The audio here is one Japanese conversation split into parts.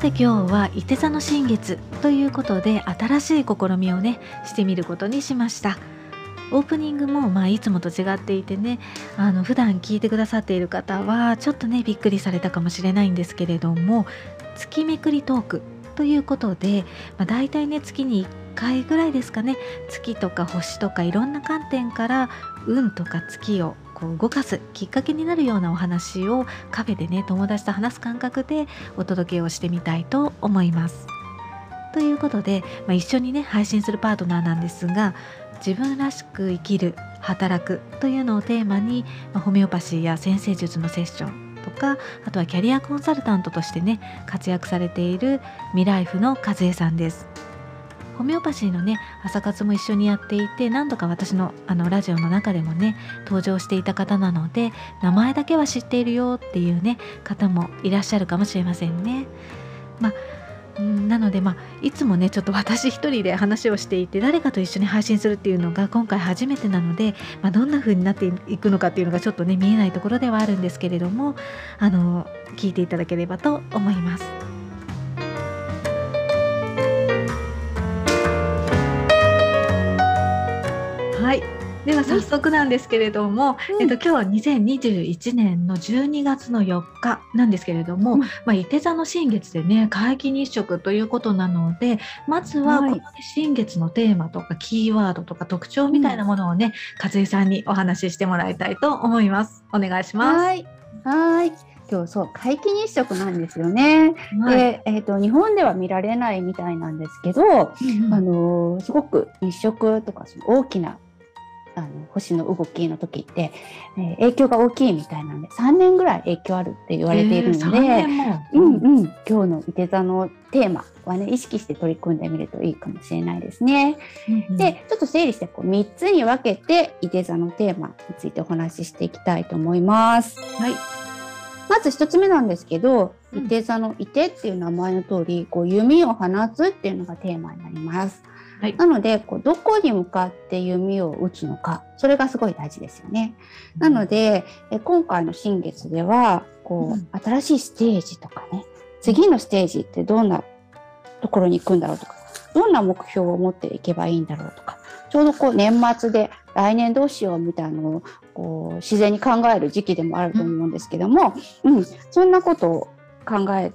さて今日は伊手座の新月ということで新しい試みをねしてみることにしました。オープニングもまあいつもと違っていてねあの普段聞いてくださっている方はちょっとねびっくりされたかもしれないんですけれども月めくりトークということで、まあ、大体ね月に1回ぐらいですかね。月とか星とかいろんな観点から運とか月をこう動かすきっかけになるようなお話をカフェでね友達と話す感覚でお届けをしてみたいと思います。ということで、まあ、一緒にね配信するパートナーなんですが自分らしく生きる働くというのをテーマに、まあ、ホメオパシーや先生術のセッションとかあとはキャリアコンサルタントとしてね活躍されているミライフの和江さんです。ホメオパシーのね朝活も一緒にやっていて何度か私のあのラジオの中でもね登場していた方なので名前だけは知っているよっていうね方もいらっしゃるかもしれませんね。まあなのでまあいつもねちょっと私一人で話をしていて誰かと一緒に配信するっていうのが今回初めてなので、まあ、どんな風になっていくのかっていうのがちょっとね見えないところではあるんですけれどもあの聞いていただければと思います。では早速なんですけれども、うん、えっと、今日は2021年の12月の4日なんですけれども、うん、まあ、伊手座の新月でね皆既日食ということなのでまずはこの、新月のテーマとかキーワードとか特徴みたいなものをね、うん、和江さんにお話ししてもらいたいと思います。お願いします。はい。はい。今日そう皆既日食なんですよね。はい、で、えーと、日本では見られないみたいなんですけど、うんうん、あのすごく日食とかその大きなあの星の動きの時って、えー、影響が大きいみたいなんで3年ぐらい影響あるって言われているので、えー、うんうん、今日のいて座のテーマはね意識して取り組んでみるといいかもしれないですね。うんうん、でちょっと整理してこう3つに分けていて座のテーマについてお話ししていきたいと思います。はいまず1つ目なんですけど、いて座のいてっていう名前の通り、こう弓を放つっていうのがテーマになります。はい、なのでこうどこに向かって弓を打つのかそれがすごい大事ですよね。なのでえ今回の新月ではこう、うん、新しいステージとかね次のステージってどんなところに行くんだろうとかどんな目標を持っていけばいいんだろうとかちょうどこう年末で来年どうしようみたいなのをこう自然に考える時期でもあると思うんですけども、うん、そんなことを考え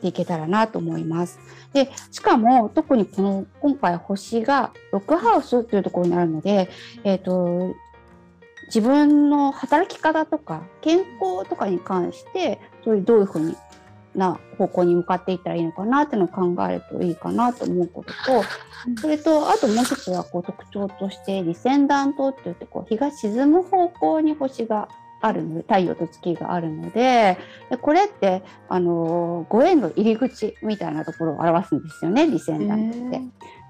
ていけたらなと思います。でしかも特にこの今回星がロックハウスというところにあるので、えーと、自分の働き方とか健康とかに関してそういうどういうふうにな方向に向かっていったらいいのかなっていうのを考えるといいかなと思うことと、それとあともう一つはこう特徴として離線弾頭って言ってこう日が沈む方向に星があるので太陽と月があるのでこれってあのご縁の入り口みたいなところを表すんですよね理線団って。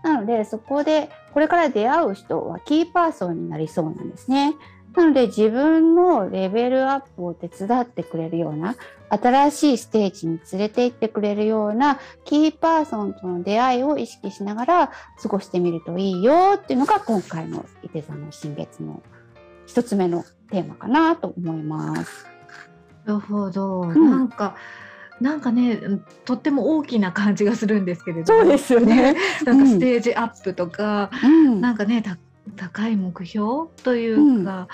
なのでそこでこれから出会う人はキーパーソンになりそうなんですね。なので自分のレベルアップを手伝ってくれるような新しいステージに連れて行ってくれるようなキーパーソンとの出会いを意識しながら過ごしてみるといいよっていうのが今回の伊手座の新月の一つ目のテーマかなと思います。なるほど、うん、なんかなんかねとっても大きな感じがするんですけれどそうですよね。なんかステージアップとか、うん、なんかね高い目標というか、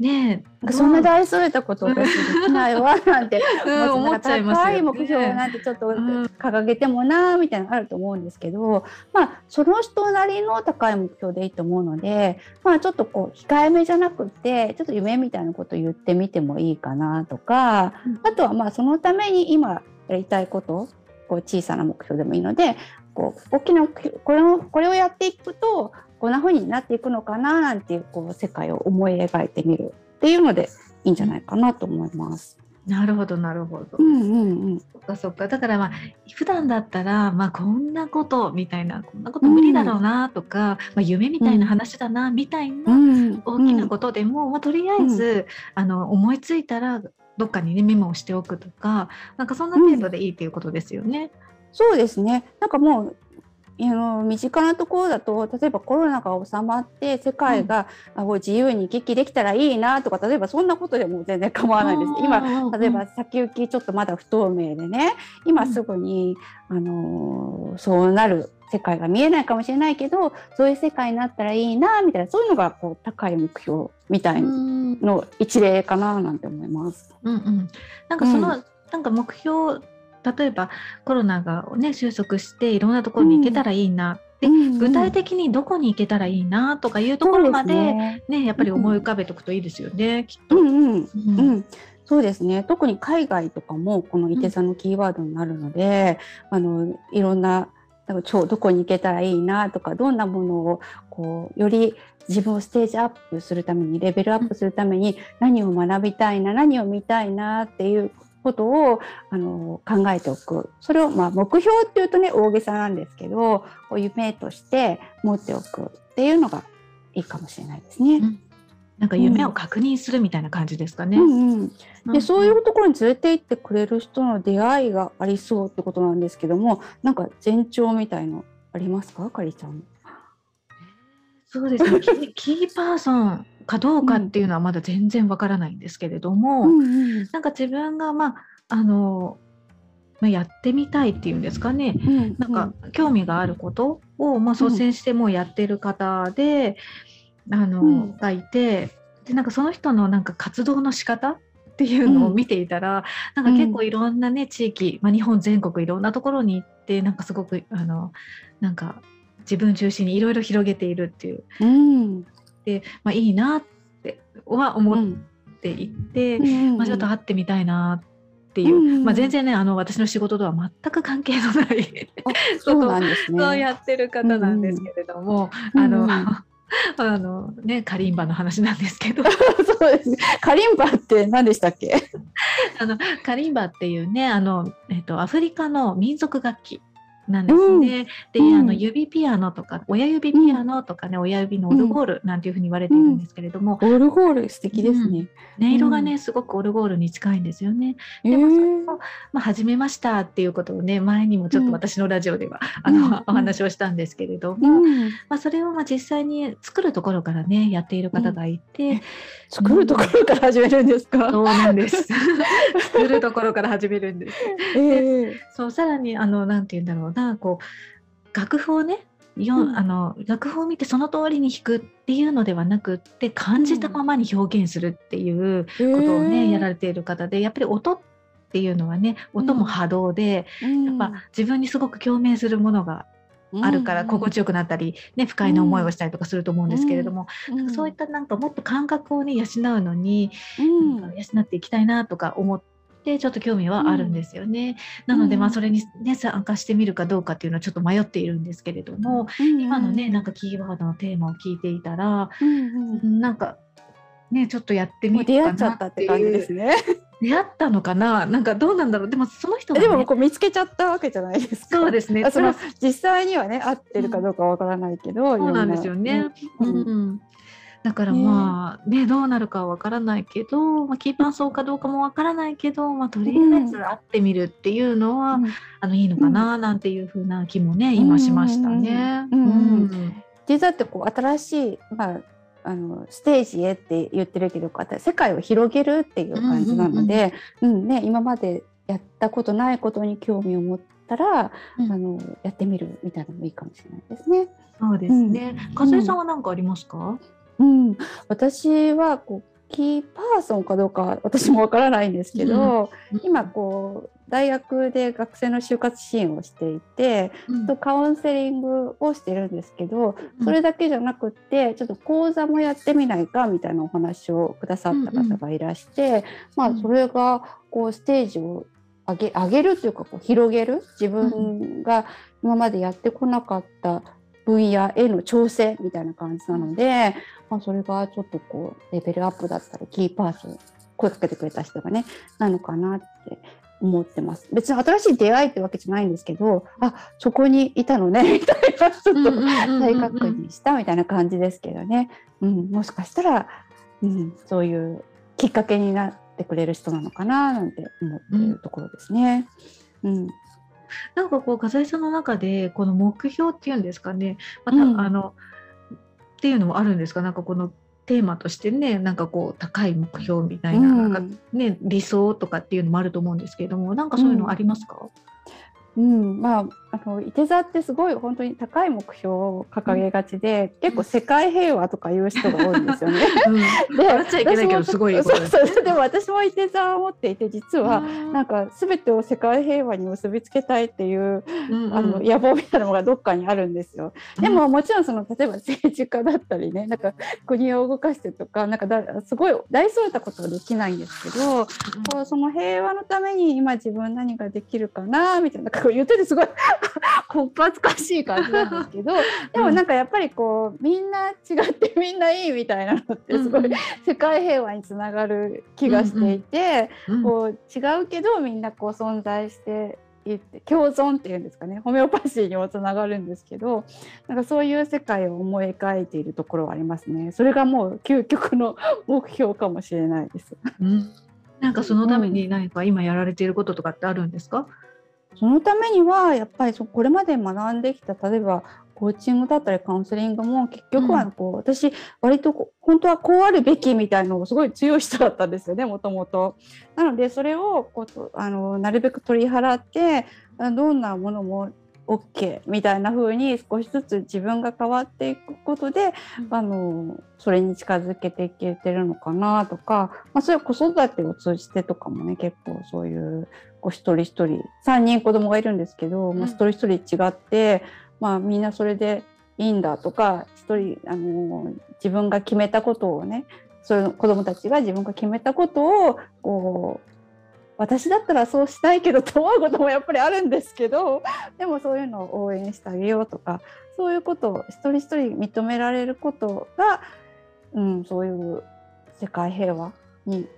うん、ねそんな大それたこと私できないわなんて 思っちゃいます、ね、高い目標なんてちょっと掲げてもなみたいなのあると思うんですけど、まあその人なりの高い目標でいいと思うのでまあちょっとこう控えめじゃなくてちょっと夢みたいなこと言ってみてもいいかなとか、うん、あとはまあそのために今やりたいことこう小さな目標でもいいのでこう大きなこれをこれをやっていくとこんな風になっていくのかななんていうこう世界を思い描いてみるっていうのでいいんじゃないかなと思います。なるほどなるほど。うんうんうん。そっかそっか。だからまあ普段だったらまあこんなことみたいなこんなこと無理だろうなとか、うん、まあ夢みたいな話だなみたいな大きなことでも、うん、まあとりあえず、あの思いついたらどっかにねメモをしておくとかなんかそんな程度でいいっていうことですよね。そうですね。なんかもうあの身近なところだと例えばコロナが収まって世界が、うん、自由に行き来できたらいいなとか例えばそんなことでも全然構わないです。今例えば先行きちょっとまだ不透明でね。今すぐに、うん、あのそうなる世界が見えないかもしれないけどそういう世界になったらいいなみたいなそういうのがこう高い目標みたいの一例かななんて思います。うんうん、なんかその、うん、なんか目標例えばコロナがね収束していろんなところに行けたらいいなで、具体的にどこに行けたらいいなとかいうところまでね、ね。やっぱり思い浮かべておくといいですよね、うん、きっと。うんうん、うん。そうですね。特に海外とかもこの伊手座のキーワードになるので、うん、あのいろんな超どこに行けたらいいなとかどんなものをこうより自分をステージアップするためにレベルアップするために何を学びたいな何を見たいなっていうことをあの考えておくそれをまあ目標っていうとね大げさなんですけど夢として持っておくっていうのがいいかもしれないですね。うんなんか夢を確認するみたいな感じですかね。うんうん、で、そういうところに連れて行ってくれる人の出会いがありそうってことなんですけども、なんか前兆みたいのありますか、かりちゃん。そうですね。キーパーソンかどうかっていうのはまだ全然わからないんですけれども、うんうん、なんか自分がまああのまあ、やってみたいっていうんですかね、うんうん、なんか興味があることを、まあ、率先してもうやってる方で、うん、あの、がいてでなんかその人のなんか活動の仕方っていうのを見ていたら、うん、なんか結構いろんなね地域、まあ、日本全国いろんなところに行ってなんかすごくあのなんか自分中心にいろいろ広げているっていう。うん。で、まあ、いいなっては思っていて、まあ、ちょっと会ってみたいなっていう、うんまあ、全然ねあの私の仕事とは全く関係のない そうなんですね。そうやってる方なんですけれども、うん、あの、あのねカリンバの話なんですけど。そうですね。カリンバって何でしたっけ？あのカリンバっていうねあの、えっと、アフリカの民族楽器なんですね。うん、で、あの指ピアノとか親指ピアノとかね、親指のオルゴールなんていうふうに言われているんですけれども、オルゴール素敵ですね。音色がねすごくオルゴールに近いんですよね。でもそれを、まあ、始めましたっていうことをね前にもちょっと私のラジオでは、あの お話をしたんですけれども、まあ、それをまあ実際に作るところからねやっている方がいて、作るところから始めるんですか、そうなんです。作るところから始めるんです。えー、そうさらにあのなんて言うんだろうなこう楽譜をねよ、うん、あの楽譜を見てその通りに弾くっていうのではなくって感じたままに表現するっていうことをね、うん、やられている方でやっぱり音っていうのはね音も波動で、うん、やっぱ自分にすごく共鳴するものがあるから心地よくなったり、ね、不快な思いをしたりとかすると思うんですけれども、うん、そういったなんかもっと感覚をね養うのに、うん、養っていきたいなとか思ってちょっと興味はあるんですよね。うん、なのでまあそれに、ね、参加してみるかどうかっていうのはちょっと迷っているんですけれども、今のねなんかキーワードのテーマを聞いていたら、うんなんかねちょっとやってみるかなっていう。ですね。出会ったのかな？なんかどうなんだろう？でもその人が、ね、でもこう見つけちゃったわけじゃないですか。そうですね。その実際にはね合ってるかどうかわからないけど、うん、そうなんですよね、うん、うん、だからまあね、ね、どうなるかはわからないけど、まあ、キーパーソーかどうかもわからないけど、まあ、とりあえず会ってみるっていうのは、うん、あのいいのかななんていうふうな気もね、今しましたね。うん実はってこう新しい、まああのステージへって言ってるけど世界を広げるっていう感じなので、うん、うんね、今までやったことないことに興味を持ったら、うん、あのやってみるみたいなのもいいかもしれないですね。そうですね。かずえさんは何かありますか？うん、私はこうキーパーソンかどうか私もわからないんですけど、うん、今こう大学で学生の就活支援をしていて、うん、カウンセリングをしてるんですけど、それだけじゃなくってちょっと講座もやってみないかみたいなお話をくださった方がいらして、うん。うん、まあそれがこうステージを上げ上げるというかこう広げる？自分が今までやってこなかった分野への調整みたいな感じなので、まあ、それがちょっとこうレベルアップだったりキーパーソン声かけてくれた人がねなのかなって思ってます。別に新しい出会いってわけじゃないんですけど、あ、そこにいたのね、みたいな、ちょっと再確認したみたいな感じですけどね。うん、もしかしたら、うん、そういうきっかけになってくれる人なのかな、なんて思っているところですね。うん。なんかこう笠井さんの中でこの目標っていうんですかね。また、うん、あのっていうのもあるんですか？なんかこのテーマとしてねなんかこう高い目標みたいな,、なんかね、理想とかっていうのもあると思うんですけれどもなんかそういうのありますか、うん、まあ、あの、いて座ってすごい本当に高い目標を掲げがちで、うん、結構世界平和とか言う人が多いんですよね。うん、で、笑っちゃいけないけど、すごいそうそう、でも私もいて座を持っていて、実は、なんか全てを世界平和に結びつけたいっていう、うんうん、あの、野望みたいなのがどっかにあるんですよ。でも、もちろんその、例えば政治家だったりね、なんか国を動かしてとか、なんかだ、すごい大それたことはできないんですけど、こうその平和のために今自分何ができるかな、みたいな、こう言っててすごい こっぱずかしい感じなんですけどでもなんかやっぱりこうみんな違ってみんないいみたいなのってすごい世界平和につながる気がしていて、こう違うけどみんなこう存在して共存っていうんですかね。ホメオパシーにもつながるんですけどなんかそういう世界を思い描いているところはありますね。それがもう究極の目標かもしれないです。うん、なんかそのために何か今やられていることとかってあるんですか、そのためにはやっぱりそこれまで学んできた例えばコーチングだったりカウンセリングも結局はこう、うん、私割と本当はこうあるべきみたいのをすごい強い人だったんですよねもともと。なのでそれをこうあのなるべく取り払ってどんなものも OK みたいな風に少しずつ自分が変わっていくことで、うん、あのそれに近づけていけてるのかなとか、まあ、それは子育てを通じてとかもね結構そういうこう一人一人3人子供がいるんですけど、うん、まあ、一人一人違って、まあ、みんなそれでいいんだとか一人あの自分が決めたことをねその子供たちが自分が決めたことをこう私だったらそうしたいけどと思うこともやっぱりあるんですけどでもそういうのを応援してあげようとかそういうことを一人一人認められることが、うん、そういう世界平和に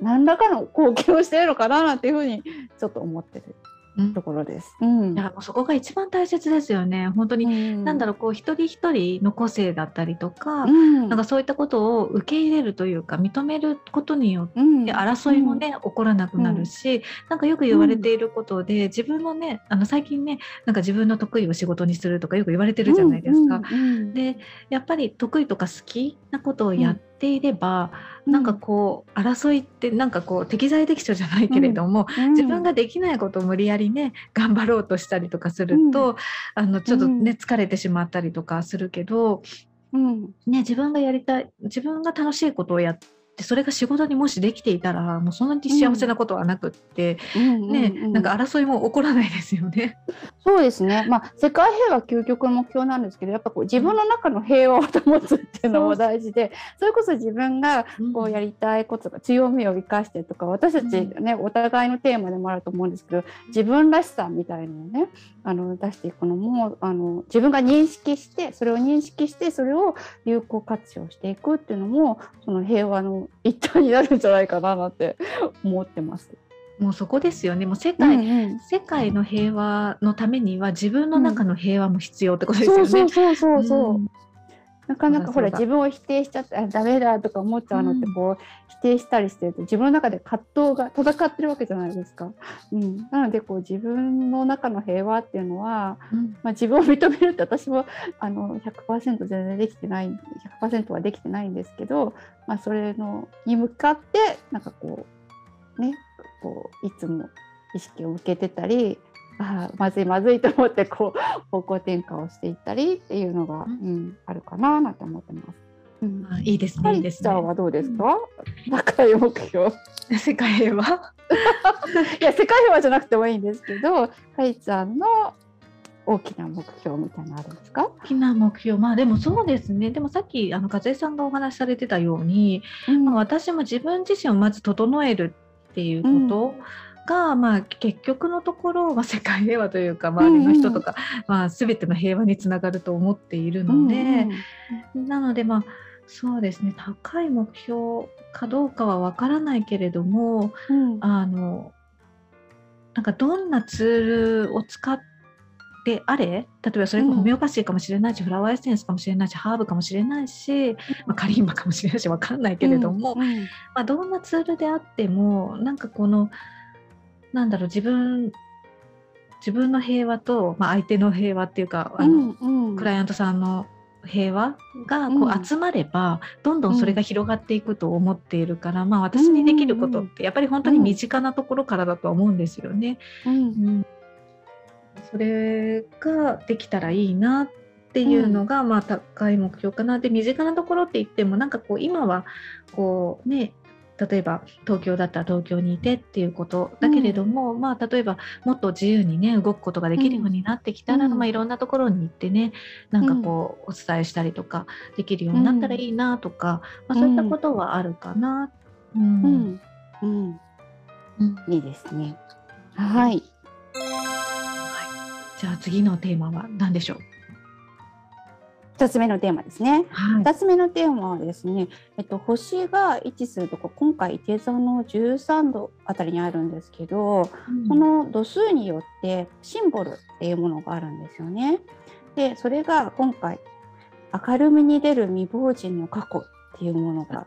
何らかの貢献をしているのかななんていうふうにちょっと思ってるところです。うん、いやもうそこが一番大切ですよね。本当に、うん、なんだろうこう一人一人の個性だったりとか、うん、なんかそういったことを受け入れるというか認めることによって争いもね、起こらなくなるし、なんかよく言われていることで、自分のねあの最近ねなんか自分の得意を仕事にするとかよく言われてるじゃないですか。でやっぱり得意とか好きなことをやっていれば、うん、なんかこう争いってなんかこう適材適所じゃないけれども、うん、自分ができないことを無理やりね頑張ろうとしたりとかすると、うん、あのちょっとね疲れてしまったりとかするけど、うん。ね、自分がやりたい自分が楽しいことをやってでそれが仕事にもしできていたらもうそんなに幸せなことはなくって、うん、ね、うんうん、なんか争いも起こらないですよね。そうですね、まあ、世界平和究極の目標なんですけどやっぱこう自分の中の平和を保つっていうのも大事でそれこそ自分がこうやりたいことが強みを生かしてとか私たちね、お互いのテーマでもあると思うんですけど自分らしさみたいなのをねあの出していくのもあの自分が認識してそれを認識してそれを有効活用していくっていうのもその平和の一端になるんじゃないかななんて思ってます。もうそこですよね。もう世界、うんうん、世界の平和のためには自分の中の平和も必要ってことですよね。うん、そうそうそうそう。うんなかなかほら自分を否定しちゃってあダメだとか思っちゃうのってこう、うん、否定したりしてると自分の中で葛藤が戦ってるわけじゃないですか。うん、なのでこう自分の中の平和っていうのは、うん、まあ、自分を認めるって私もあの100%全然できてない100%はできてないんですけど、まあ、それのに向かってなんかこうねこういつも意識を向けてたりあまずいまずいと思ってこう方向転換をしていったりっていうのが、うん、あるかななんて思ってます。うん、あいいですね。いいですね。はどうですか？高い目標。世界平和？いや世界平和じゃなくてもいいんですけど、かいちゃんの大きな目標みたいなのあるんですか？大きな目標、まあでもそうですね。でもさっきあの和江さんがお話しされてたように、うん、まあ、私も自分自身をまず整えるっていうこと。うんが、まあ、結局のところ、まあ、世界平和というか周りの人とか、うんうん、まあ、全ての平和につながると思っているので、うんうん、なのでまあそうですね高い目標かどうかはわからないけれども、うん、あのなんかどんなツールを使ってあれ例えばそれがホメオパシーかもしれないし、うん、フラワーエッセンスかもしれないしハーブかもしれないし、まあ、カリンバかもしれないしわかんないけれども、うんうん、まあ、どんなツールであってもなんかこのなんだろう自分自分の平和と、まあ、相手の平和っていうかあの、うんうん、クライアントさんの平和がこう集まれば、どんどんそれが広がっていくと思っているから、まあ私にできることってやっぱり本当に身近なところからだと思うんですよね。うん。それができたらいいなっていうのが、まあ高い目標かな。で身近なところって言ってもなんかこう今はこうね例えば東京だったら東京にいてっていうことだけれども、うん、まあ例えばもっと自由にね動くことができるようになってきたら、うん、まあ、いろんなところに行ってねなんかこうお伝えしたりとかできるようになったらいいなとか、まあ、そういったことはあるかな。うん、うんいいですね。はい。はい。じゃあ次のテーマは何でしょう？2つ目のテーマですね。はい、2つ目のテーマはですね、えっと、星が位置するとこ今回手座の13度あたりにあるんですけど、うん、その度数によってシンボルっていうものがあるんですよね。でそれが今回明るみに出る未亡人の過去っていうものが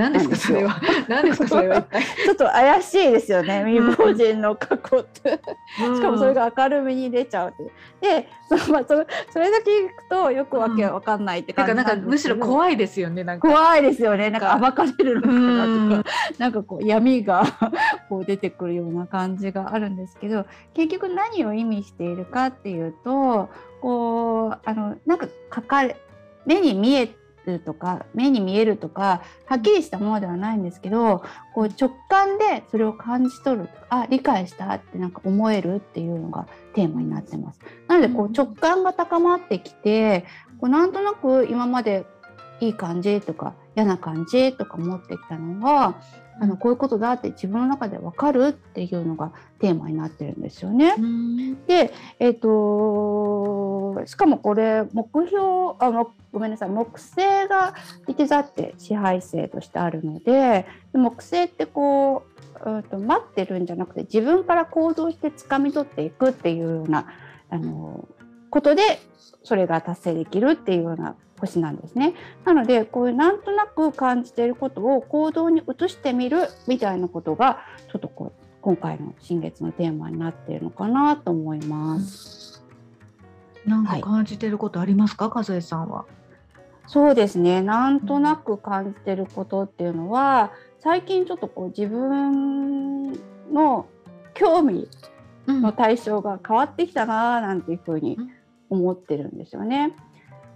何ですかそれは。何ですかそれは ちょっと怪しいですよね未亡人の過去って。しかもそれが明るみに出ちゃうで まあ、それそれだけ聞くとよくわけわかんないって感じなんかむしろ怖いですよねなんか。怖いですよねなんか暴かれるのかなとか。なんかこう闇がこう出てくるような感じがあるんですけど結局何を意味しているかっていうとこうあのなんか書かれ目に見えるとか目に見えるとかはっきりしたものではないんですけどこう直感でそれを感じ取るあ理解したってなんか思えるっていうのがテーマになってます。なのでこう直感が高まってきてこうなんとなく今までいい感じとか嫌な感じとか思ってきたのがあのこういうことだって自分の中で分かるっていうのがテーマになってるんですよね。で、えーと、しかもこれ目標あのごめんなさい木星がいて座って支配性としてあるので木星ってこう、うんと、待ってるんじゃなくて自分から行動して掴み取っていくっていうようなあのことでそれが達成できるっていうような星なんですね。なのでこういうなんとなく感じていることを行動に移してみるみたいなことがちょっとこう今回の新月のテーマになっているのかなと思います。なんか感じてることありますか、はい、和江さんは。そうですね。なんとなく感じてることっていうのは、最近ちょっとこう自分の興味の対象が変わってきたななんていうふうに思ってるんですよね。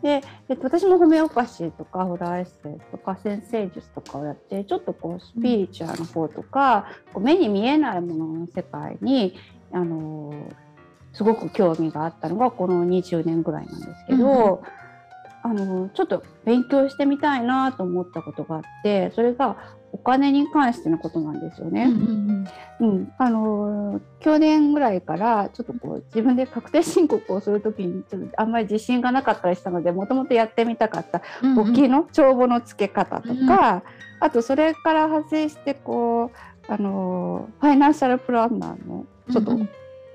で、えっと、私もホメオパシーとかホラーエッセイとか先生術とかをやってちょっとこうスピリチュアルの方とか、こう目に見えないものの世界にあのすごく興味があったのがこの20年ぐらいなんですけど、うん、あのちょっと勉強してみたいなと思ったことがあってそれがお金に関してのことなんですよね。うん、うん、あの去年ぐらいからちょっとこう自分で確定申告をする時にちょっとあんまり自信がなかったりしたのでもともとやってみたかった簿記の帳簿の付け方とか、あとそれから派生してこうあのファイナンシャルプランナーのちょっと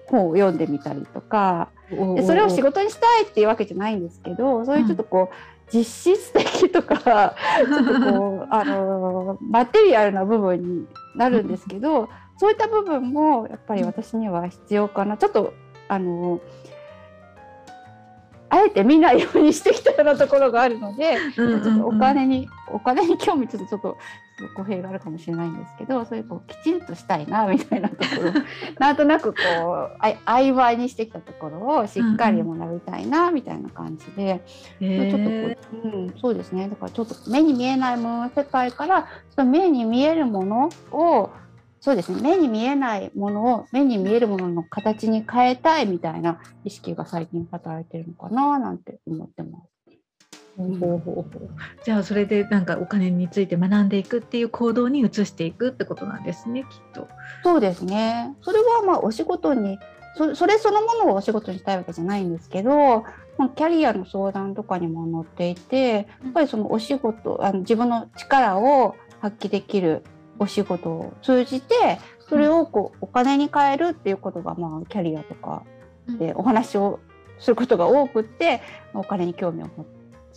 本を読んでみたりとか、でそれを仕事にしたいっていうわけじゃないんですけどそういうちょっとこう、実質的とかちょっとこう あのマテリアルな部分になるんですけどそういった部分もやっぱり私には必要かな。ちょっとあのあえて見ないようにしてきたようなところがあるので、ちょっとお金にお金に興味ちょっとちょっと語弊があるかもしれないんですけどそういうこうきちんとしたいなみたいなところ。なんとなくこうあ曖昧にしてきたところをしっかり学びたいなみたいな感じで、うんうん、ちょっとこう、うん、そうですね。だからちょっと目に見えないものの世界からその目に見えるものをそうですね。目に見えないものを目に見えるものの形に変えたいみたいな意識が最近働いてるのかななんて思ってます。じゃあそれでなんかお金について学んでいくっていう行動に移していくってことなんですねきっと。そうですね。それはまあお仕事にそそれそのものをお仕事にしたいわけじゃないんですけど、まあ、キャリアの相談とかにも載っていてやっぱりそのお仕事あの自分の力を発揮できるお仕事を通じてそれをこうお金に変えるっていうことがまあキャリアとかでお話をすることが多くってお金に興味を持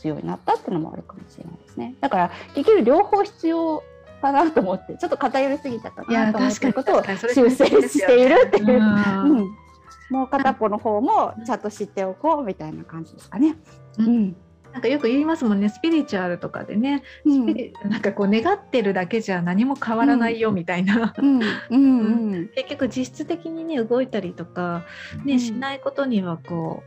つようになったっていうのもあるかもしれないですね。だからできる両方必要かなと思ってちょっと偏りすぎたかなと思ってることを修正しているっていう。うん。もう片方の方もちゃんと知っておこうみたいな感じですかね。うん、なんかよく言いますもんね。スピリチュアルとかでね、うん、なんかこう願ってるだけじゃ何も変わらないよみたいな、結局実質的にね動いたりとか、ねしないことにはこ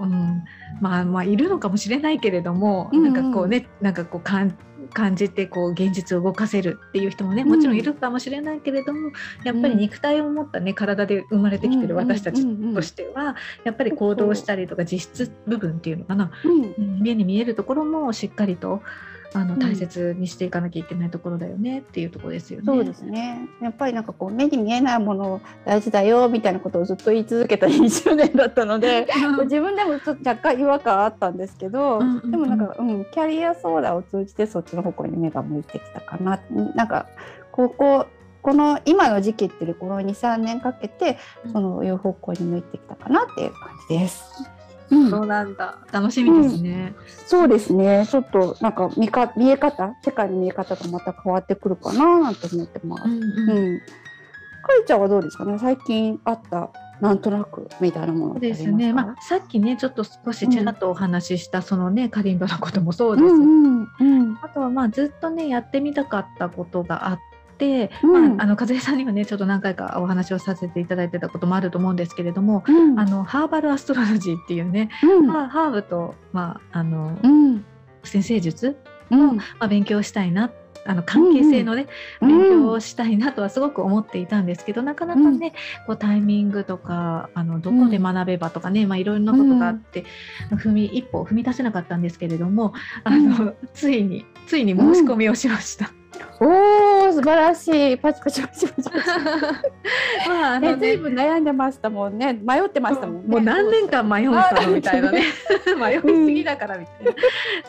う、うん、まあまあいるのかもしれないけれども、なんかこうねなんかこう感感じてこう現実を動かせるっていう人もねもちろんいるかもしれないけれども、やっぱり肉体を持ったね体で生まれてきてる私たちとしてはやっぱり行動したりとか実質部分っていうのかな、うん、目に見えるところもしっかりとあの大切にしていかなきゃいけないところだよねっていうところですよね。そうですね。やっぱりなんかこう目に見えないもの大事だよみたいなことをずっと言い続けた20年だったので、自分でもちょっと若干違和感あったんですけど、うんうんうん、でもなんかうんキャリアソーダを通じてそっちの方向に目が向いてきたかな。なんかこここの今の時期っていうこの23年かけてそのいう方向に向いてきたかなっていう感じです。うん、そうなんだ。楽しみですね、うん、そうですね。ちょっとなんか見か見え方、世界の見え方がまた変わってくるかななんて思ってます。うん、うん、かりちゃんはどうですかね？最近あったなんとなくみたいなものですね。まあさっきねちょっと少しちらっとお話しした、そのねカリンバのこともそうです。うんうんうん、あとはまあずっとねやってみたかったことがあっ、うん、まあ、あの和江さんにはねちょっと何回かお話をさせていただいてたこともあると思うんですけれども、うん、あのハーバルアストロロジーっていうね、まあ、ハーブと、まああの先生術の、まあ、勉強したいなあの関係性のね、うんうん、勉強をしたいなとはすごく思っていたんですけどなかなかね、こうタイミングとかあのどこで学べばとかね、まあ、いろんなことがあって、踏み一歩踏み出せなかったんですけれどもあの、ついについに申し込みをしました。おお素晴らしい。パチパチパチパチ まああの、ね、随分悩んでましたもんね。迷ってましたもんね。もう何年間迷ったのみたいなね。迷いすぎだからみたいな、うん、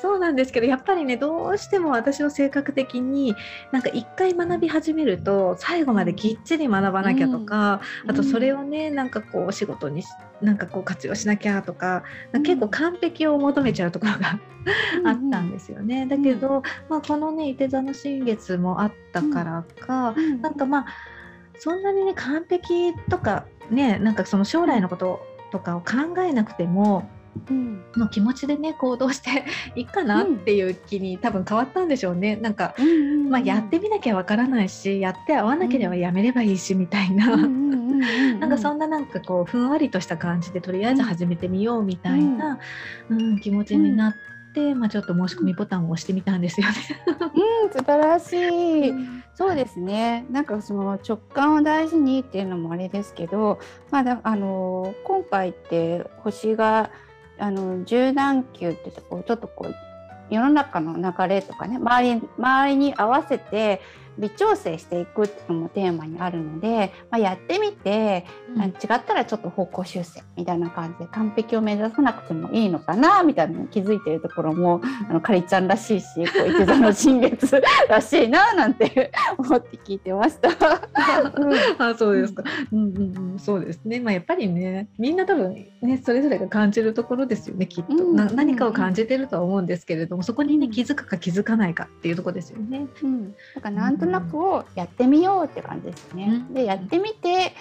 そうなんですけどやっぱりねどうしても私の性格的になんか一回学び始めると最後まできっちり学ばなきゃとか、うん、あとそれをねなんかこう仕事になんかこう活用しなきゃとか結構完璧を求めちゃうところが あったんですよね。だけど、まあ、このね「いて座の新月」もあったからか、うん、なんかまあそんなにね完璧とかねなんかその将来のこととかを考えなくても、うん、の気持ちでね行動して いいかなっていう気に多分変わったんでしょうね。なんか、まあ、やってみなきゃわからないしやって合わなければやめればいいしみたいな。なんかそんななんかこうふんわりとした感じでとりあえず始めてみようみたいな、うん、気持ちになって、まあ、ちょっと申し込みボタンを押してみたんですよね。うん、素晴らしい、うん、そうですね。なんかその直感を大事にっていうのもあれですけど、まあ、あの今回って星があの十段球ってこちょっとこう世の中の流れとかね周り周りに合わせて微調整していくっていうのもテーマにあるので、まあ、やってみて、うん、違ったらちょっと方向修正みたいな感じで完璧を目指さなくてもいいのかなみたいなのに気づいてるところもあのかりちゃんらしいしこう一座の新月らしいななんて 思って聞いてました。あそうですか、うん。うんうん、そうですね、まあ、やっぱりねみんな多分ねそれぞれが感じるところですよねきっと、うん、何かを感じてるとは思うんですけれどもそこにね気づくか気づかないかっていうところですよね。うん、だからなんとなくをやってみようって感じですね。でやってみて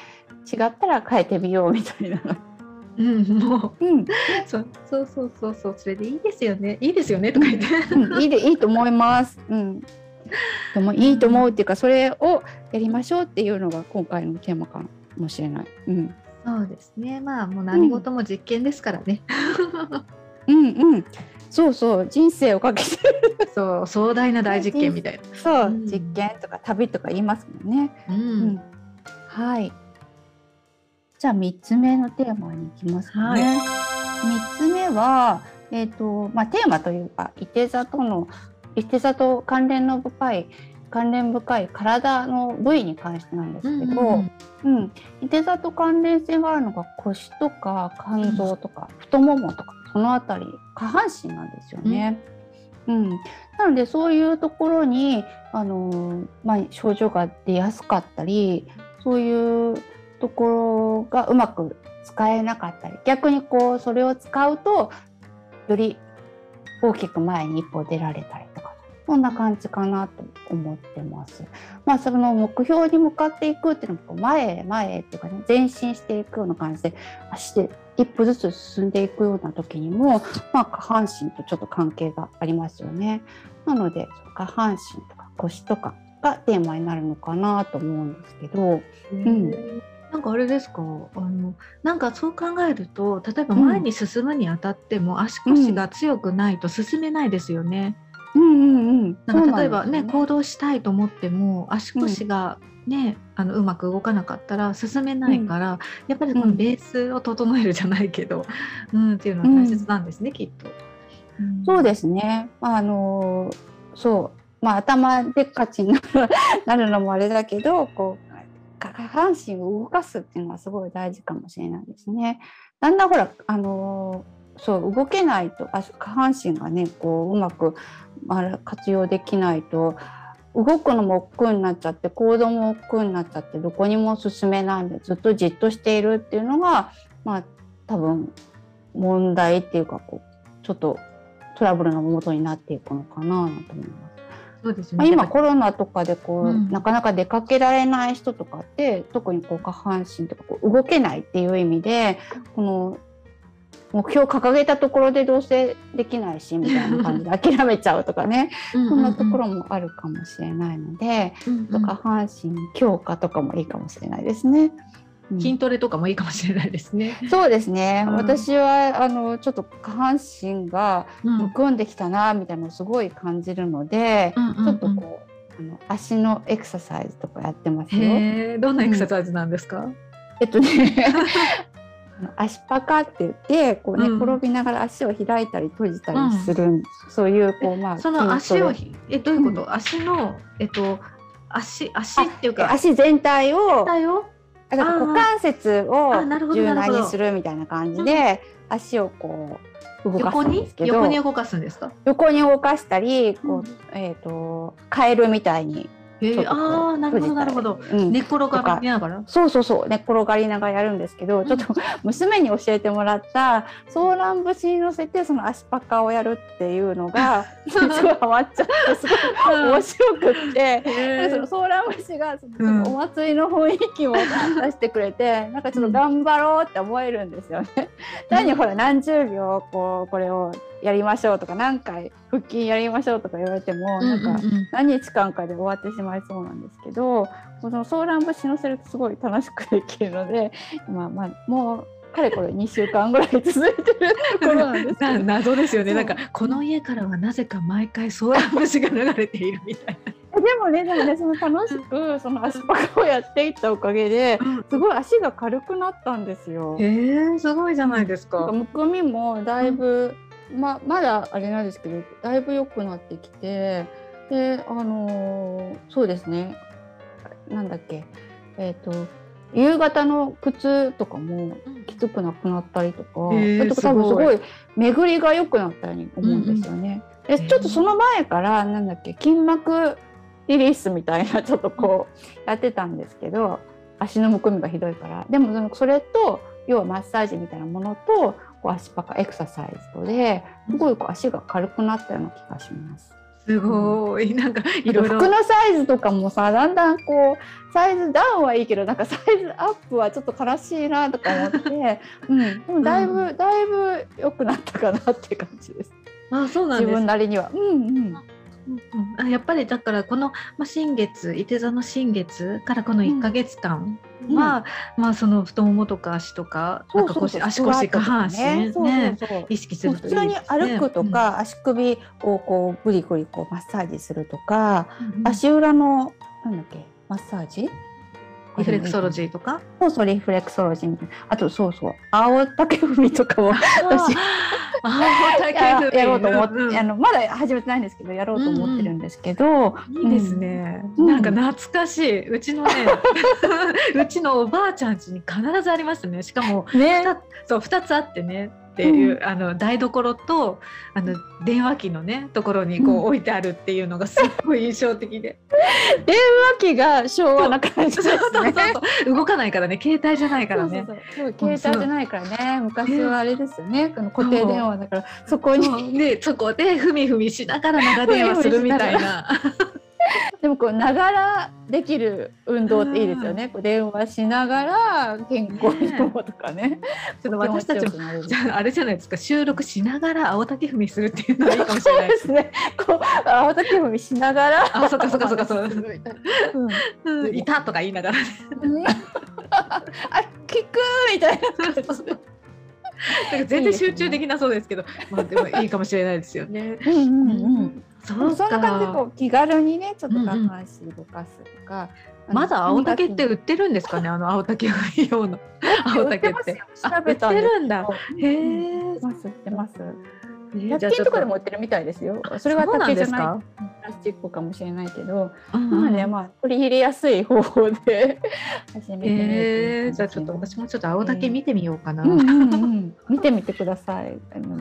違ったら変えてみようみたいな。うん、もう、うん、そうそうそうそうそうそれでいいですよねいいですよねとか言って、うん、いいでいいと思います。うん。でもいいと思うっていうかそれをやりましょうっていうのが今回のテーマかもしれない。うん。そうですね。まあもう何事も実験ですからね。うん、うん、うん。そうそう人生をかけてそう壮大な大実験みたいな。そう、うん、実験とか旅とか言いますもんね、うん、うん、はい。じゃあ3つ目のテーマに行きますかね、はい、3つ目はえっ、ー、とまあテーマというか伊手座との伊手座と関連の深い関連深い体の部位に関してなんですけど、うん、うん、伊手座と関連性があるのが腰とか肝臓とか太ももとかその辺り下半身なんですよね。うん、なのでそういうところにあの、まあ、症状が出やすかったりそういうところがうまく使えなかったり逆にこうそれを使うとより大きく前に一歩出られたりとかそんな感じかなと思ってます。まあその目標に向かっていくっていうのも前へ前へっていうかね前進していくような感じで足で一歩ずつ進んでいくような時にも、まあ、下半身とちょっと関係がありますよね。なので下半身とか腰とかがテーマになるのかなと思うんですけど。うんなんかあれですか？あのなんかそう考えると例えば前に進むにあたっても、足腰が強くないと進めないですよね。うんうんうん、なんか例えばね、ね、行動したいと思っても足腰がね、うん、あのうまく動かなかったら進めないから、うん、やっぱりこのベースを整えるじゃないけど、うん、っていうのは大切なんですね、きっと。そうですね。あのそうまあ頭でっかちに なるのもあれだけどこう下半身を動かすっていうのはすごい大事かもしれないですね。だんだんほらあのそう動けないと下半身がねこううまく活用できないと動くのも億劫になっちゃって行動も億劫になっちゃってどこにも進めないんでずっとじっとしているっていうのがまあ多分問題っていうかこうちょっとトラブルの元になっていくのかなと思います。そうですね、今コロナとかでこう、うん、なかなか出かけられない人とかって特にこう下半身とかこう動けないっていう意味でこの目標を掲げたところでどうせできないしみたいな感じで諦めちゃうとかねそんなところもあるかもしれないので、うんうん、下半身強化とかもいいかもしれないですね。筋トレとかもいいかもしれないですね。そうですね。うん、私はあのちょっと下半身がむくんできたなみたいなのをすごい感じるので、うん、ちょっとこうあの足のエクササイズとかやってますよ。どんなエクササイズなんですか？うん、えっとね。足パカって言ってこうね、転びながら足を開いたり閉じたりする、そういうこうまあその足をえどういうこと、足のえっと足足っていうか。足全体をだから股関節を柔軟にするみたいな感じで足をこう動かすんですけど。横に動かすんですか？横に動かしたりこう、えっ、ー、とカエルみたいにえああなるほどなるほど、うん、寝転がりながら？そうそうそう。寝転がりながらやるんですけど、うん、ちょっと娘に教えてもらったソーラン節に乗せてその足パカをやるっていうのがすごいハマっちゃってすごい面白くって、そのソーラン節がそのお祭りの雰囲気を出してくれて、なんかちょっと頑張ろうって思えるんですよね。単にほら何十秒こうこれをやりましょうとか何回腹筋やりましょうとか言われても、なんか何日間かで終わってしまいそうなんですけどこのソーラン節乗せるとすごい楽しくできるので、まあ、まあもうかれこれ2週間ぐらい続いてる。ところなんです謎ですよね。なんかこの家からはなぜか毎回ソーラン節が流れているみたいな。でもねでもねその楽しくその足パカをやっていったおかげですごい足が軽くなったんですよ。えー、すごいじゃないですか。むくみもだいぶ、うんままだあれなんですけどだいぶ良くなってきてであのー、そうですね。なんだっけ。えっ、ー、と夕方の靴とかもきつくなくなったりとか、えー、と多分すごい。巡りが良くなったように思うんですよね。うんうん、でちょっとその前からなんだっけ筋膜リリースみたいな ちょっとこうやってたんですけど足のむくみがひどいから。でもそれと要はマッサージみたいなものとこう足パカエクササイズとですごいこう足が軽くなったような気がします。すごい、うん、なんかいろいろ服のサイズとかもさだんだんこうサイズダウンはいいけどなんかサイズアップはちょっと悲しいなとか思って、うん、でもだいぶ、うん、だいぶ良くなったかなって感じです。あそうなん自分なりには。うんうんうん、やっぱりだからこの、まあ、新月いて座の新月からこの1か月間は、うん、まあその太ももとか足とかなんか腰足腰下半身ね、ね、意識するといい、ね、普通に歩くとか、うん、足首をこうぐりぐりこうマッサージするとか、うん、足裏のなんだっけマッサージリフレクソロジーとか？そうそうリフレクソロジーあとそうそう。青竹踏みとかも私。ややろうと思って、うん、あのまだ始めてないんですけどやろうと思ってるんですけど、うん、いいですね、うん、なんか懐かしい。うちのね うちのおばあちゃん家に必ずありますね。しかも、ね、そう2つあってねっていう、あの台所とあの電話機のねところにこう置いてあるっていうのがすっごい印象的で。電話機が昭和な感じですそうそうね。動かないからね。携帯じゃないからね。そうそうそう。携帯じゃないからね。昔はあれですよね。この固定電話だから。そこにそう。でそこでふみふみしながら長電話するみたいなでもこうながらできる運動っていいですよね、こう電話しながら健康にもとかね。ちょっと私たちもじゃああれじゃないですか。収録しながら青竹踏みするっていうのがいいかもしれないで。すね。こう青竹踏みしながら。あそっかそっかそっかそうんうん。いたとか言いながらね。あ聞くみたいな。感じでなんか全然集中できなそうですけど、まあでもいいかもしれないですよね。うんうんうん。そうそんな感じでこか。う気軽にねちょっとうんうん。下半身動かすとか、あのまだ青竹って売ってるんですかね、あの青竹が用の 青竹って。あ調べたんです売ってるんだ。へへえ売って。ます売ってます。ね100均とかでも売ってるみたいですよそれは竹じゃない。ですか。プラスチックかもしれないけど、うん。まあねまあ取り入れやすい方法で 始めてえ。じゃあちょっと私もちょっと青竹見てみようかな。うんうんうん、見てみてください。あの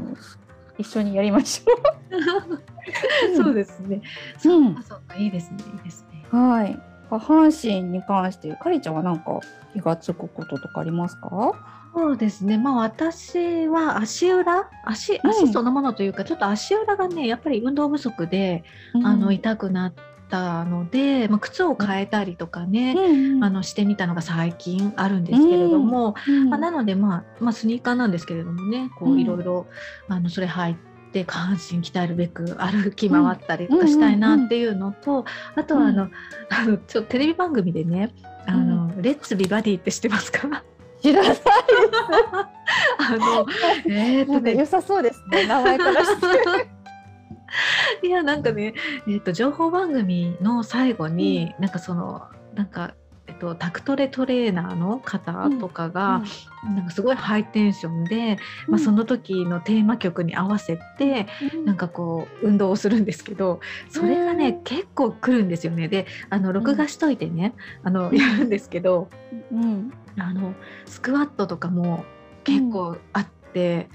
一緒にやりましょ そうですね。う、そううんかそうかいいですねいいですね。はい。下半身に関してかりちゃんはなんか気がつくこととかありますか？そうですね。まあ私は足裏、足うん。足そのものというか、ちょっと足裏がねやっぱり運動不足で、あの痛くなったので、まあ、靴を変えたりとかね、うんあのしてみたのが最近あるんですけれども、うんまあ、なので、まあ、まあスニーカーなんですけれどもねこううん。いろいろあのそれ履いて下半身鍛えるべく歩き回ったりとかしたいなっていうのと、あとはあの、あのちょっとテレビ番組でね「あのレッツビバディ」って知ってますか？知らないあのえーっとね。良さそうですね名前からして いやなんかね、えっと情報番組の最後に、なんかそのなんか、えっと、タクトレトレーナーの方とかが、なんかすごいハイテンションで、まあ、その時のテーマ曲に合わせて、なんかこう運動をするんですけどそれがね、うん。結構来るんですよね。であの録画しといてね、あのうん。やるんですけどうん。あのスクワットとかも結構あって。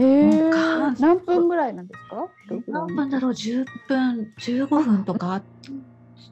えー。何分ぐらいなんですか？何分だろう？10分15分とか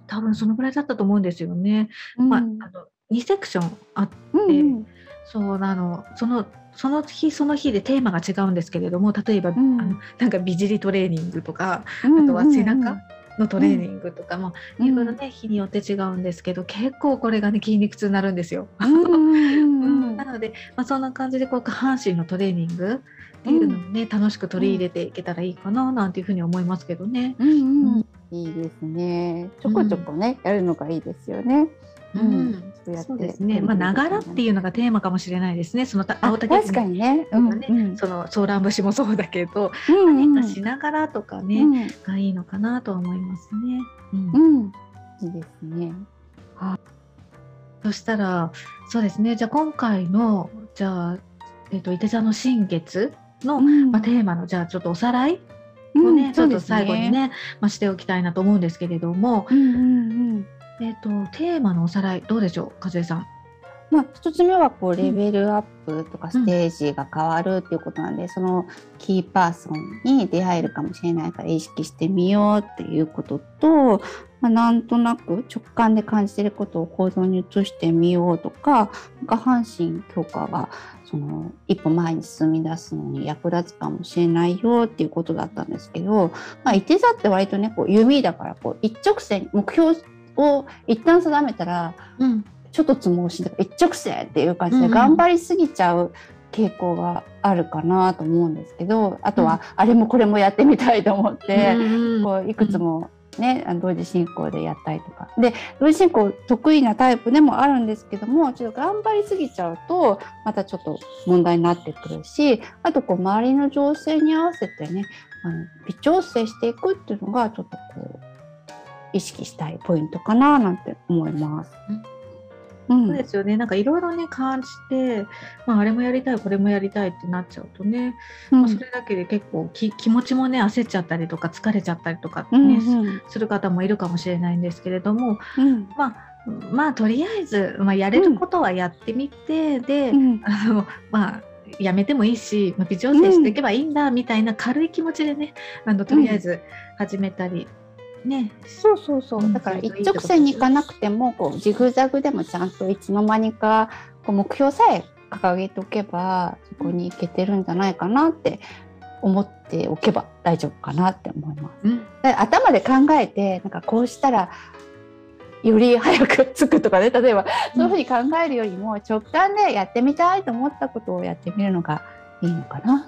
多分そのぐらいだったと思うんですよね。うん。まあ、あの2セクションあってうんうん。そうあのそのその日その日でテーマが違うんですけれども例えば、うん。あのなんか美尻トレーニングとかうんあとは背中のトレーニングとかもうん。いろいろね日によって違うんですけど結構これがね筋肉痛になるんですよ。うんうんうんうん。なので、まあ、そんな感じでこう下半身のトレーニングっていうのをね、楽しく取り入れていけたらいいかななんていうふうに思いますけどね。うんううんいいですね。ちょこちょこね、やるのがいいですよね。うんそうですね。まあ、ながらっていうのがテーマかもしれないですね。その青竹確かにね。とかねうんそのソーラン節もそうだけど、うんうん何かしながらとかね、うんがいいのかなとは思いますね。うんうんいいですね。そしたら、そうですね。じゃあ今回の、じゃあ、えっ、と、いて座の新月の、うんまあ、テーマの、じゃあちょっとおさらいうんをね、ちょっと最後に。ね、まあ、しておきたいなと思うんですけれども、うんうんうん。えっ、と、テーマのおさらい、どうでしょう、和江さん？まあ一つ目はこうレベルアップとかうんステージが変わるっていうことなんで、そのキーパーソンに出会えるかもしれないから意識してみようっていうことと、まあ、なんとなく直感で感じてることを行動に移してみようとか下半身強化がその一歩前に進み出すのに役立つかもしれないよっていうことだったんですけど、まあ、いて座って割とねこう弓だからこう一直線目標を一旦定めたらうん。ちょっとつもしとか一直線っていう感じうんうん。で頑張りすぎちゃう傾向があるかなと思うんですけどあとはあれもこれもやってみたいと思って、うん。こういくつもね、同時進行でやったりとかで同時進行得意なタイプでもあるんですけどもちょっと頑張りすぎちゃうとまたちょっと問題になってくるしあとこう周りの情勢に合わせてねあの微調整していくっていうのがちょっとこう意識したいポイントかななんて思います。うんそうですよね。なんかいろいろね感じて、まああれもやりたいこれもやりたいってなっちゃうとね、うん。まあ、それだけで結構き気持ちもね焦っちゃったりとか疲れちゃったりとかうんね、うん。する方もいるかもしれないんですけれども、うん。まあまあとりあえずまあやれることはやってみて、で、うん。あのまあやめてもいいし、まあ、微調整していけばいいんだみたいな軽い気持ちでね、あのとりあえず始めたり、ね。そうそうそう。だから一直線に行かなくてもこうジグザグでもちゃんといつの間にかこう目標さえ掲げておけばそこに行けてるんじゃないかなって思っておけば大丈夫かなって思います。うん。頭で考えてなんかこうしたらより早く着くとかね。例えばそういうふうに考えるよりも直感でやってみたいと思ったことをやってみるのがいいのかな。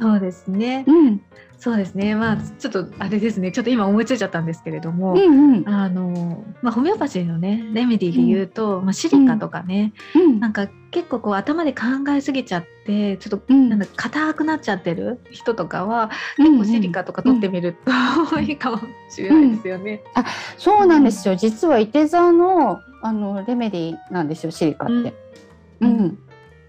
そうですね、うん、そうですね。まあちょっとあれですね。ちょっと今思いついちゃったんですけれども、うんうん。あのまあ、ホメオパシーのねレメディで言うと、まあ、シリカとかね、うん。なんか結構こう頭で考えすぎちゃってちょっとうん。なんだ硬くなっちゃってる人とかは、結構シリカとか取ってみると、いいかもしれないですよね。そうなんですよ。実は伊手座のあのレメディなんですよシリカって。うん。うん。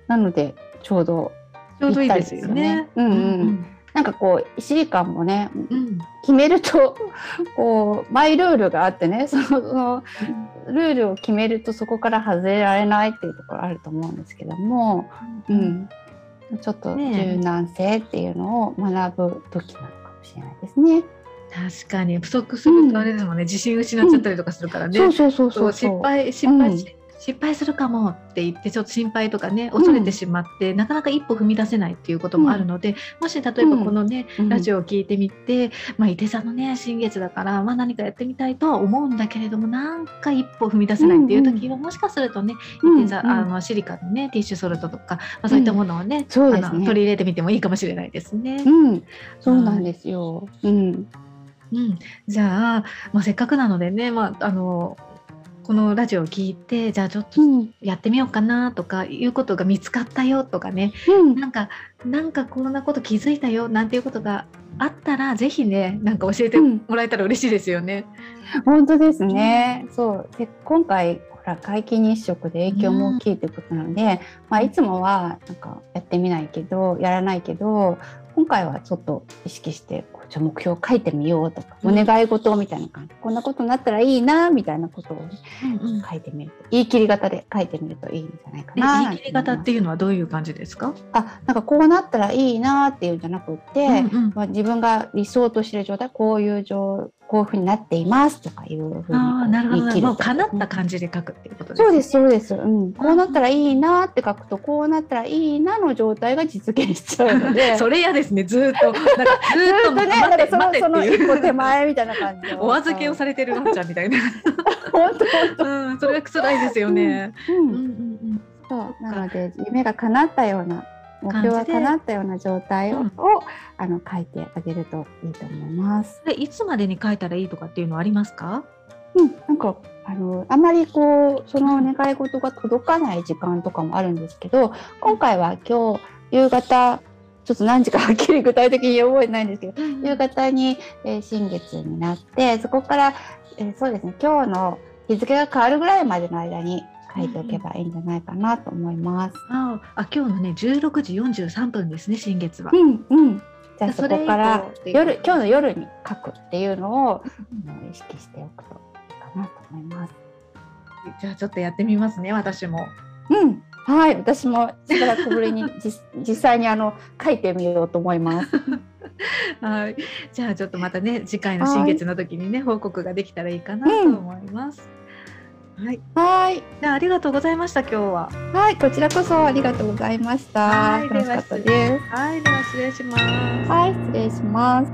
なのでちょうどちょうどいいですよね。ぴったりですよね。うんうん。なんかこうシリカもねうん。決めると こうマイルールがあってねそのそのルールを決めるとそこから外れられないっていうところあると思うんですけども、うん、ちょっと柔軟性っていうのを学ぶ時なのかもしれないですね。確かに。不足するとあれですもんね、自信失っちゃったりとかするからね。そうそうそうそそう。うそう。失敗失敗し、失敗するかもって言ってちょっと心配とかね恐れてしまって、なかなか一歩踏み出せないっていうこともあるので、もし例えばこのね、うん。ラジオを聞いてみて、まあ、伊手座のね新月だから、まあ、何かやってみたいとは思うんだけれどもなんか一歩踏み出せないっていう時は、もしかするとね伊手座、うん。うんあのシリカのねティッシュソルトとか、まあ、そういったものをね,、そうですね。あの取り入れてみてもいいかもしれないですね。うん、そうなんですよ。うん、うん、じゃあ、まあ、せっかくなのでね、まあ、あのこのラジオを聞いてじゃあちょっとうん、やってみようかなとかいうことが見つかったよとかね。うん、なんかなんかこんなこと気づいたよなんていうことがあったらぜひねなんか教えてもらえたら嬉しいですよね。本当ですね。そう、で今回ほら皆既日食で影響も大きいということなので、まあいつもはなんかやってみないけど、やらないけど、今回はちょっと意識してじゃあ目標を書いてみようとか、うん。お願い事みたいな感じ、こんなことになったらいいなみたいなことをね、うんうん。書いてみると、言い切り型で書いてみるといいんじゃないかえな。言い切り方っていうのはどういう感じですか、あ、なんかこうなったらいいなっていうんじゃなくって、うんうん。まあ、自分が理想としている状態こういう状こういうふうになっていますとかいうふうにああなるほど。言い切もう叶った感じで書くっていうことですね。そうですそうです、うん、こうなったらいいなって書くとこうなったらいいなの状態が実現しちゃうので。それ嫌ですね。ずーっと。なんかずーっと ずっとねなん待てかその待てそのっていう。一歩手前みたいな感じで お預けをされてるワンちゃんみたいな、本当本うん、それが辛いですよね。当、ううん。んうんうん。そう。なので夢が叶ったような目標が叶ったような状態を,、うん。あの書いてあげるといいと思います。でいつまでに書いたらいいとかっていうのはありますか？うん、なんかあのあまりこうその願い事が届かない時間とかもあるんですけど今回は今日夕方ちょっと何時かはっきり具体的に覚えてないんですけど夕方に、えー新月になってそこから、えーそうですね今日の日付が変わるぐらいまでの間に書いておけばいいんじゃないかなと思います。ああ今日のね16時43分ですね新月は。うんうんじゃあそこから夜今日の夜に書くっていうのをあの意識しておくといいかなと思います。じゃあちょっとやってみますね私も。うん、はい、私もしばらくぶりに 実実際にあの書いてみようと思います。はいじゃあちょっとまたね次回の新月の時にね報告ができたらいいかなと思います。はいはい、じゃあありがとうございました今日は。はい、こちらこそありがとうございました。はい楽しかったです。はいでは失礼します。はい、失礼します。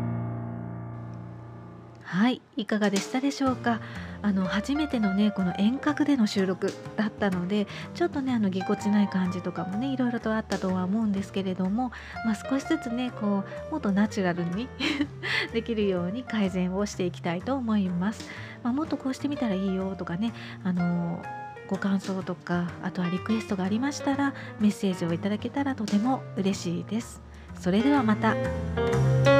はい、いかがでしたでしょうか？あの初めてのねこの遠隔での収録だったのでちょっとねあのぎこちない感じとかもねいろいろとあったとは思うんですけれども、まあ、少しずつねこうもっとナチュラルに できるように改善をしていきたいと思います。まあ、もっとこうしてみたらいいよとかねあのご感想とかあとはリクエストがありましたらメッセージをいただけたらとても嬉しいです。それではまた。